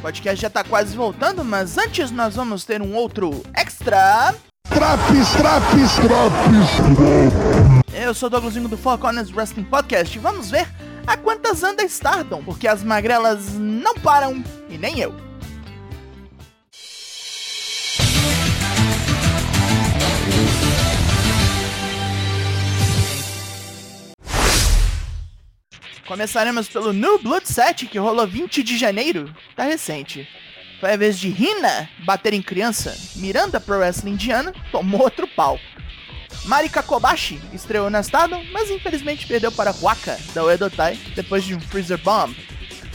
O podcast já tá quase voltando, mas antes nós vamos ter um outro extra. Traps, traps, traps. Eu sou o Douglasinho do Four Corners Wrestling Podcast e vamos ver a quantas anda Stardom, porque as magrelas não param e nem eu. Começaremos pelo New Blood 7, que rolou 20 de janeiro. Tá recente. Foi a vez de Hina bater em criança. Miranda Pro Wrestling Indiana tomou outro pau. Marika Kobashi estreou na Stardom, mas infelizmente perdeu para Waka, da Uedotai, depois de um Freezer Bomb.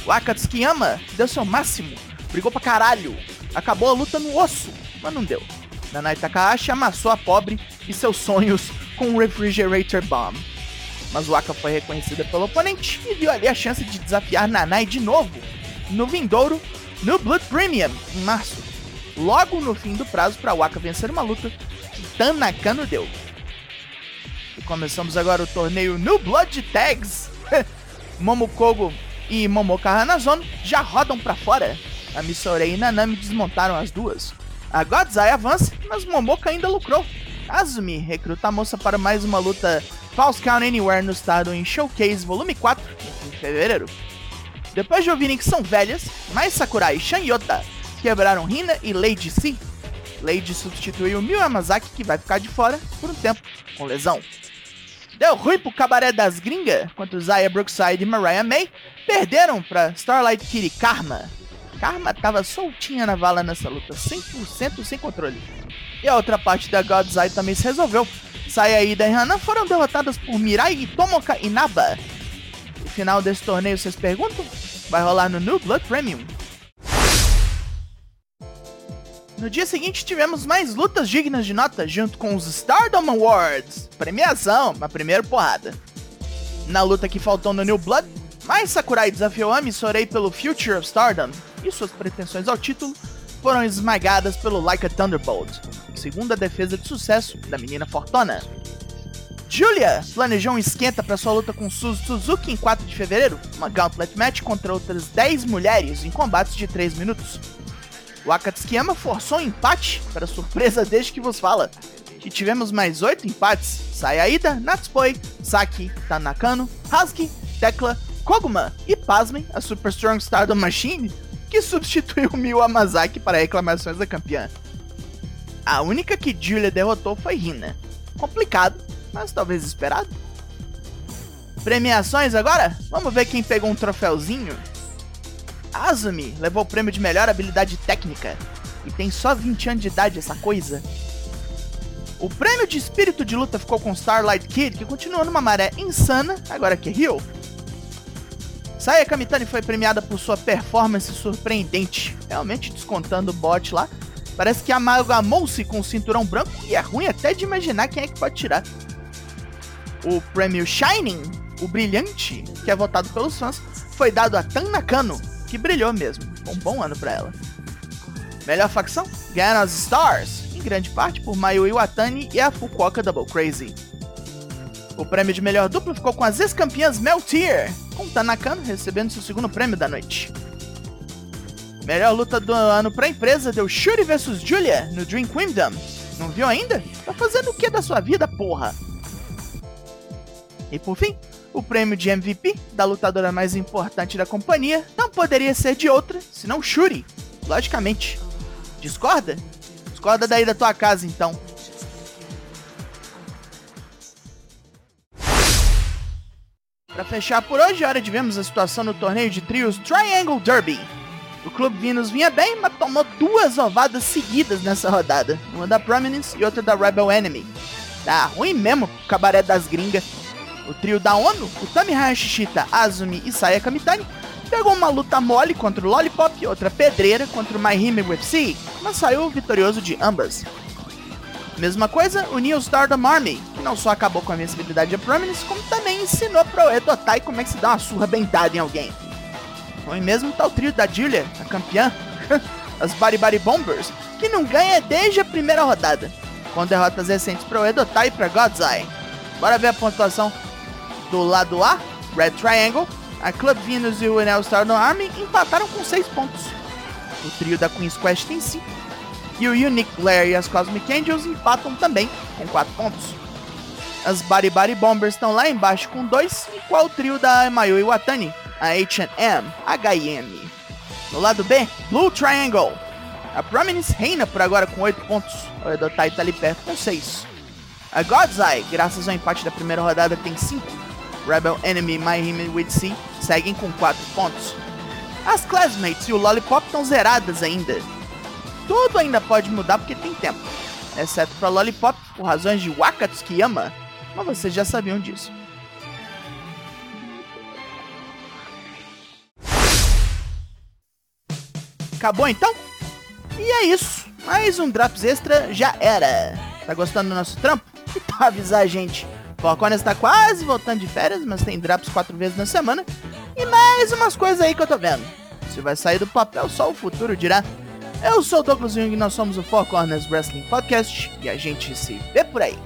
Waka Tsukiyama deu seu máximo, brigou pra caralho, acabou a luta no osso, mas não deu. Nanai Takahashi amassou a pobre e seus sonhos com um Refrigerator Bomb mas Waka foi reconhecida pelo oponente e viu ali a chance de desafiar Nanai de novo no vindouro no Blood Premium em março. Logo no fim do prazo para Waka vencer uma luta que Tanakano deu. E começamos agora o torneio New Blood Tags. Momokogo e Momoka Hanazono já rodam para fora. A Misorei e Nanami desmontaram as duas. A Godzai avança, mas Momoka ainda lucrou. Azumi recruta a moça para mais uma luta False Count Anywhere no estado em Showcase Volume 4, em fevereiro. Depois de ouvirem que são velhas, Mai Sakurai e Shanyota quebraram Hina e Lady C. Lady substituiu Miu Yamazaki, que vai ficar de fora por um tempo, com lesão. Deu ruim pro cabaré das gringas, quando Zaya Brookside e Mariah May perderam para Starlight Kitty Karma. Karma tava soltinha na vala nessa luta, 100% sem controle. E a outra parte da God's Eye também se resolveu, Sayada e Hana foram derrotadas por Mirai e Tomoka Inaba. O final desse torneio, vocês perguntam? Vai rolar no New Blood Premium. No dia seguinte tivemos mais lutas dignas de nota junto com os Stardom Awards. Premiação, uma primeira porrada. Na luta que faltou no New Blood, mais Sakurai desafiou Ami Sorei pelo Future of Stardom e suas pretensões ao título foram esmagadas pelo Like a Thunderbolt segunda defesa de sucesso da menina Fortuna. Julia planejou um esquenta para sua luta com Suzuki em 4 de fevereiro, uma gauntlet match contra outras 10 mulheres em combates de 3 minutos. O Akatsukiyama forçou um empate, para surpresa desde que vos fala. E tivemos mais 8 empates: Sayaida, Natsupoi, Saki, Tanakano, Hasuki, Tekla, Koguma e, pasmem, a Super Strong Stardom Machine, que substituiu Miyu Amazaki para reclamações da campeã. A única que Julia derrotou foi Rina. Complicado, mas talvez esperado. Premiações agora? Vamos ver quem pegou um troféuzinho. Azumi levou o prêmio de melhor habilidade técnica. E tem só 20 anos de idade essa coisa. O prêmio de espírito de luta ficou com Starlight Kid, que continua numa maré insana, agora que é. Saya Kamitani foi premiada por sua performance surpreendente, realmente descontando o bot lá, Parece que amalgamou-se com o cinturão branco e é ruim até de imaginar quem é que pode tirar. O prêmio Shining, o brilhante, que é votado pelos fãs, foi dado a Tan Nakano, que brilhou mesmo. Um bom ano para ela. Melhor facção? Ganharam as Stars, em grande parte por Mayu Iwatani e a Fukuoka Double Crazy. O prêmio de melhor dupla ficou com as ex-campeãs Meltier, com Tanakano recebendo seu segundo prêmio da noite. Melhor luta do ano pra empresa deu Shuri vs Julia no Dream Kingdom. Não viu ainda? Tá fazendo o que da sua vida, porra? E por fim, o prêmio de MVP da lutadora mais importante da companhia não poderia ser de outra senão Shuri, logicamente. Discorda? Discorda daí da tua casa então. Para fechar por hoje, é hora de vermos a situação no torneio de trios Triangle Derby. O Clube Venus vinha bem, mas tomou duas ovadas seguidas nessa rodada. Uma da Prominence e outra da Rebel Enemy. Tá ruim mesmo o cabaré das gringas. O trio da ONU, o Tami Hayashishita, Azumi e Saya Kamitani, pegou uma luta mole contra o Lollipop e outra pedreira contra o My Hime UFC, mas saiu vitorioso de ambas. Mesma coisa, o New Stardom Army, que não só acabou com a invencibilidade de Prominence, como também ensinou pro Edotai como é que se dá uma surra bem dada em alguém. Ruim mesmo o trio da Julia, a campeã, as Body Bombers, que não ganha desde a primeira rodada, com derrotas recentes para o Edotai e para God's Eye. Bora ver a pontuação do lado A, Red Triangle, a Club Venus e o Enel Stardom Army empataram com 6 pontos. O trio da Queen's Quest tem 5. E o Unique Blair e as Cosmic Angels empatam também, com 4 pontos. As Body Body Bombers estão lá embaixo com 2, igual o trio da Mayu Iwatani, a H&M, HM. No lado B, Blue Triangle. A Prominence reina por agora com 8 pontos, o Edotai tá ali perto com 6. A God's Eye, graças ao empate da primeira rodada, tem 5. Rebel Enemy My Him With Sea seguem com 4 pontos. As Classmates e o Lollipop estão zeradas ainda. Tudo ainda pode mudar porque tem tempo, exceto para Lollipop por razões de Wakatsukiyama, mas vocês já sabiam disso. Acabou então? E é isso. Mais um Drops Extra já era. Tá gostando do nosso trampo? Então avisar a gente. Falcone está quase voltando de férias, mas tem drops quatro vezes na semana. E mais umas coisas aí que eu tô vendo. Se vai sair do papel, só o futuro dirá. Eu sou o Douglas Jung e nós somos o Four Corners Wrestling Podcast e a gente se vê por aí.